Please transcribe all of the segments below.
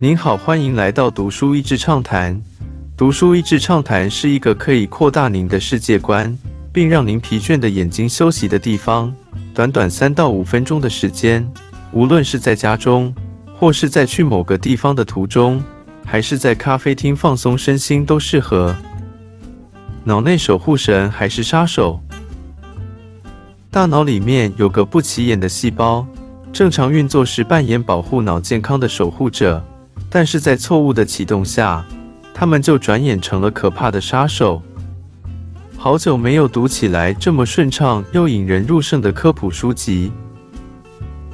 您好，欢迎来到读书益智畅谈。读书益智畅谈是一个可以扩大您的世界观，并让您疲倦的眼睛休息的地方。短短三到五分钟的时间，无论是在家中，或是在去某个地方的途中，还是在咖啡厅放松身心，都适合。脑内守护神还是杀手？大脑里面有个不起眼的细胞，正常运作时扮演保护脑健康的守护者，但是在错误的启动下，他们就转眼成了可怕的杀手。好久没有读起来这么顺畅又引人入胜的科普书籍。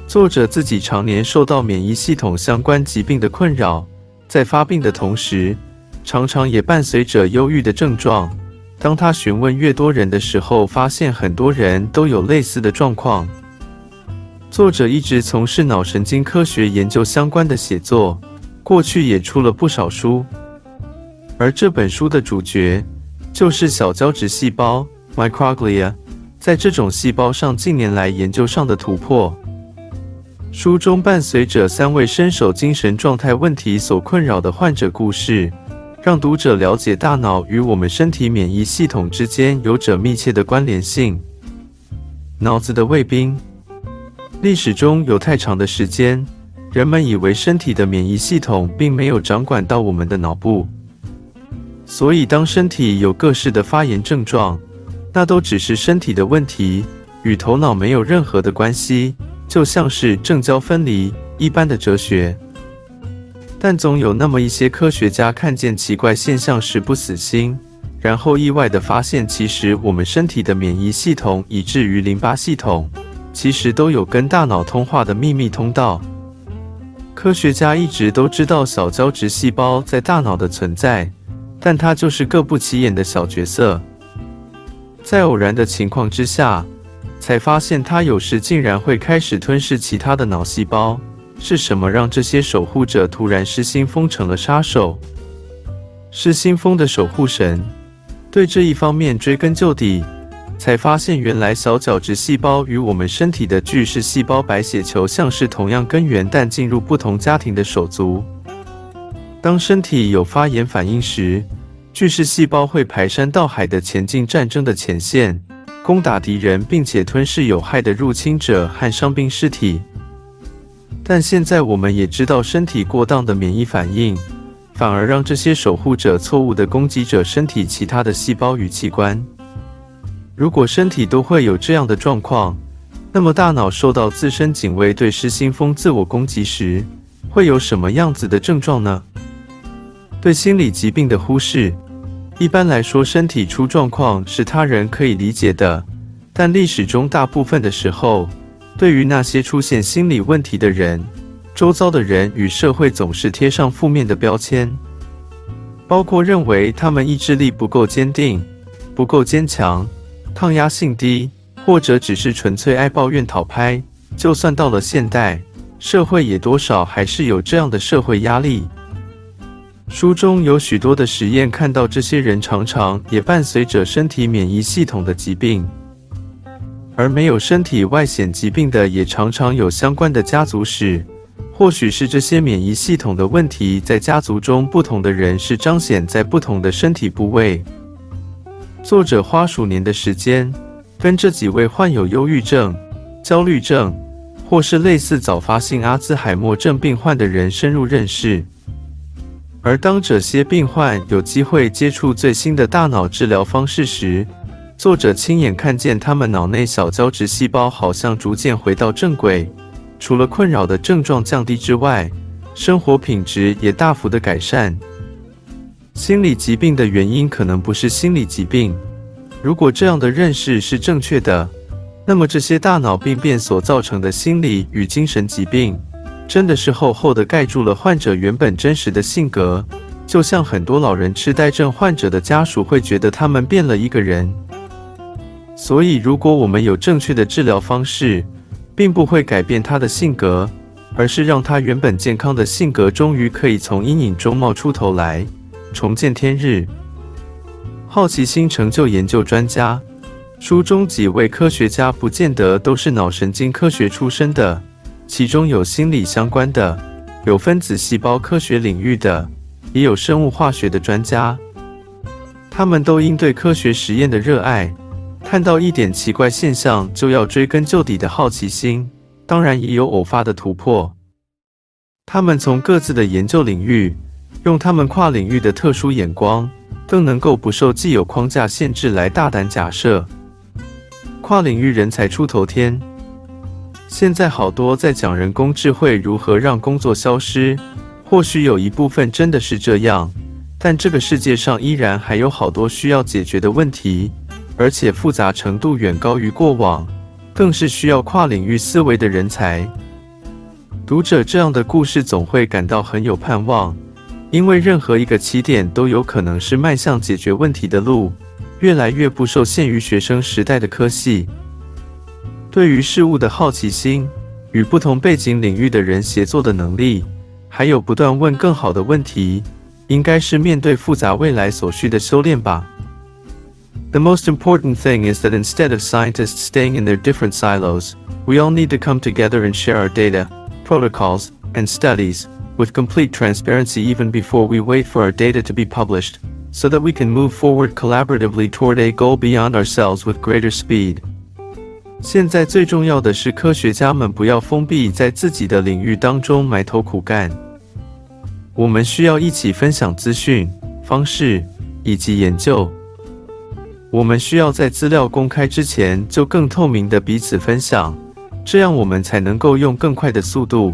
作者自己常年受到免疫系统相关疾病的困扰，在发病的同时，常常也伴随着忧郁的症状。当他询问越多人的时候，发现很多人都有类似的状况。作者一直从事脑神经科学研究相关的写作，过去也出了不少书。而这本书的主角就是小胶质细胞 （microglia） 在这种细胞上近年来研究上的突破。书中伴随着三位深受精神状态问题所困扰的患者故事。让读者了解大脑与我们身体免疫系统之间有着密切的关联性。脑子的卫兵，历史中有太长的时间，人们以为身体的免疫系统并没有掌管到我们的脑部，所以当身体有各式的发炎症状，那都只是身体的问题，与头脑没有任何的关系，就像是正交分离一般的哲学。但总有那么一些科学家看见奇怪现象时不死心，然后意外地发现，其实我们身体的免疫系统以至于淋巴系统，其实都有跟大脑通话的秘密通道。科学家一直都知道小胶质细胞在大脑的存在，但它就是个不起眼的小角色。在偶然的情况之下，才发现它有时竟然会开始吞噬其他的脑细胞。是什么让这些守护者突然失心疯成了杀手？失心疯的守护神对这一方面追根究底，才发现原来小角质细胞与我们身体的巨噬细胞白血球像是同样根源，但进入不同家庭的手足。当身体有发炎反应时，巨噬细胞会排山倒海的前进战争的前线，攻打敌人，并且吞噬有害的入侵者和伤兵尸体。但现在我们也知道，身体过当的免疫反应，反而让这些守护者错误的攻击者身体其他的细胞与器官。如果身体都会有这样的状况，那么大脑受到自身警卫对失心疯自我攻击时，会有什么样子的症状呢？对心理疾病的忽视，一般来说，身体出状况是他人可以理解的，但历史中大部分的时候。对于那些出现心理问题的人，周遭的人与社会总是贴上负面的标签，包括认为他们意志力不够坚定、不够坚强、抗压性低，或者只是纯粹爱抱怨讨拍。就算到了现代社会，也多少还是有这样的社会压力。书中有许多的实验，看到这些人常常也伴随着身体免疫系统的疾病。而没有身体外显疾病的，也常常有相关的家族史。或许是这些免疫系统的问题，在家族中不同的人是彰显在不同的身体部位。作者花数年的时间，跟这几位患有忧郁症、焦虑症，或是类似早发性阿兹海默症病患的人深入认识。而当这些病患有机会接触最新的大脑治疗方式时，作者亲眼看见他们脑内小胶质细胞好像逐渐回到正轨，除了困扰的症状降低之外，生活品质也大幅的改善。心理疾病的原因可能不是心理疾病，如果这样的认识是正确的，那么这些大脑病变所造成的心理与精神疾病，真的是厚厚的盖住了患者原本真实的性格，就像很多老人痴呆症患者的家属会觉得他们变了一个人。所以，如果我们有正确的治疗方式，并不会改变他的性格，而是让他原本健康的性格终于可以从阴影中冒出头来，重见天日。好奇心成就研究专家，书中几位科学家不见得都是脑神经科学出身的，其中有心理相关的，有分子细胞科学领域的，也有生物化学的专家。他们都因对科学实验的热爱，看到一点奇怪现象就要追根究底的好奇心，当然也有偶发的突破。他们从各自的研究领域，用他们跨领域的特殊眼光，更能够不受既有框架限制来大胆假设。跨领域人才出头天。现在好多在讲人工智慧如何让工作消失，或许有一部分真的是这样。但这个世界上依然还有好多需要解决的问题，而且复杂程度远高于过往，更是需要跨领域思维的人才。读者这样的故事总会感到很有盼望，因为任何一个起点都有可能是迈向解决问题的路，越来越不受限于学生时代的科系。对于事物的好奇心，与不同背景领域的人协作的能力，还有不断问更好的问题。应该是面对复杂未来所需的修炼吧。The most important thing is that instead of scientists staying in their different silos, we all need to come together and share our data, protocols, and studies, with complete transparency even before we wait for our data to be published, so that we can move forward collaboratively toward a goal beyond ourselves with greater speed. 现在最重要的是，科学家们不要封闭在自己的领域当中埋头苦干。我们需要一起分享资讯、方式以及研究。我们需要在资料公开之前就更透明的彼此分享，这样我们才能够用更快的速度，